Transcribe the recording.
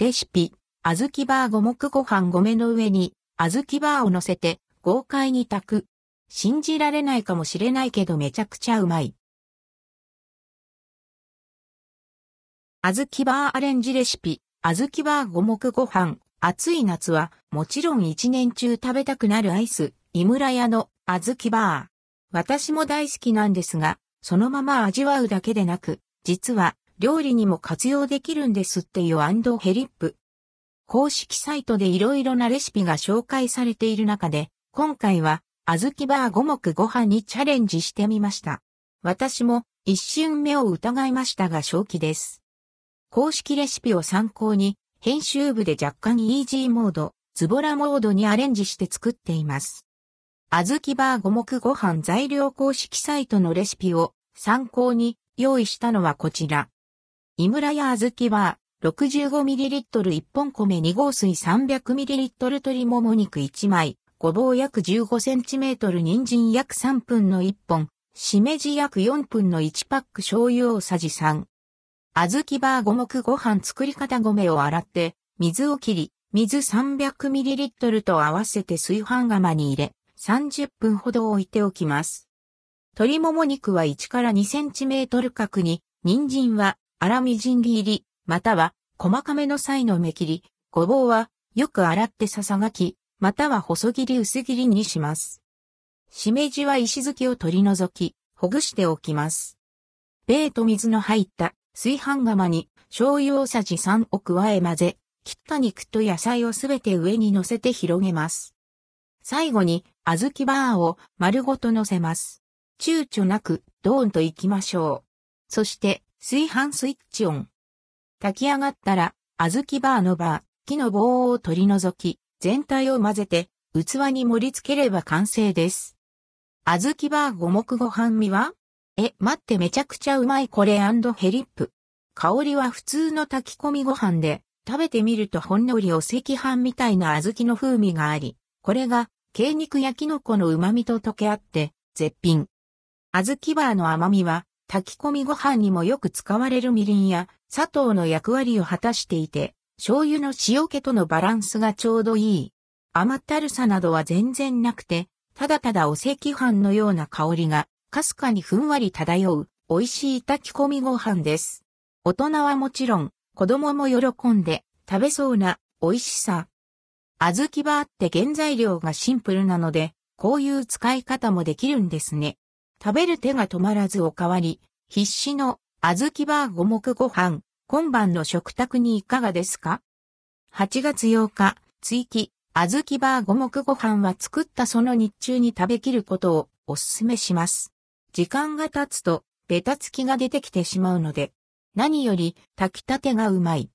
レシピ、小豆バー五目ご飯米の上に、小豆バーを乗せて、豪快に炊く。信じられないかもしれないけどめちゃくちゃうまい。小豆バーアレンジレシピ、小豆バー五目ご飯。暑い夏はもちろん一年中食べたくなるアイス、井村屋の小豆バー。私も大好きなんですが、そのまま味わうだけでなく、実は料理にも活用できるんですっていうアンドヘリップ。公式サイトでいろいろなレシピが紹介されている中で、今回は、小豆バー五目ご飯にチャレンジしてみました。私も一瞬目を疑いましたが正気です。公式レシピを参考に、編集部で若干イージーモード、ズボラモードにアレンジして作っています。小豆バー五目ご飯材料公式サイトのレシピを参考に用意したのはこちら。井村屋小豆バー 65ml 1本米2合水 300ml 鶏もも肉1枚、ごぼう約 15cm 人参約3分の1本、しめじ約4分の1パック醤油大さじ3。小豆バー五目ご飯作り方米を洗って、水を切り、水 300ml と合わせて炊飯釜に入れ、30分ほど置いておきます。鶏もも肉は1から 2cm 角に、人参は粗みじん切り、または細かめの際の目切り、ごぼうはよく洗ってささがき、または細切り薄切りにします。しめじは石突きを取り除き、ほぐしておきます。米と水の入った炊飯釜に醤油大さじ3を加え混ぜ、切った肉と野菜をすべて上に乗せて広げます。最後に小豆バーを丸ごと乗せます。躊躇なくドーンと行きましょう。そして炊飯スイッチオン。炊き上がったら、小豆バーのバー、木の棒を取り除き、全体を混ぜて、器に盛り付ければ完成です。小豆バー五目ご飯味はえ、待ってめちゃくちゃうまいこれヘリップ。香りは普通の炊き込みご飯で、食べてみるとほんのりお赤飯みたいな小豆の風味があり、これが、鶏肉やキノコの旨味と溶け合って、絶品。小豆バーの甘みは、炊き込みご飯にもよく使われるみりんや砂糖の役割を果たしていて、醤油の塩気とのバランスがちょうどいい。甘ったるさなどは全然なくて、ただただお赤飯のような香りが、かすかにふんわり漂う、美味しい炊き込みご飯です。大人はもちろん、子供も喜んで、食べそうな、美味しさ。小豆バーって原材料がシンプルなので、こういう使い方もできるんですね。食べる手が止まらずおかわり、必死の小豆バー五目ご飯、今晩の食卓にいかがですか ?8 月8日、追記、小豆バー五目ご飯は作ったその日中に食べきることをお勧めします。時間が経つと、ベタつきが出てきてしまうので、何より炊きたてがうまい。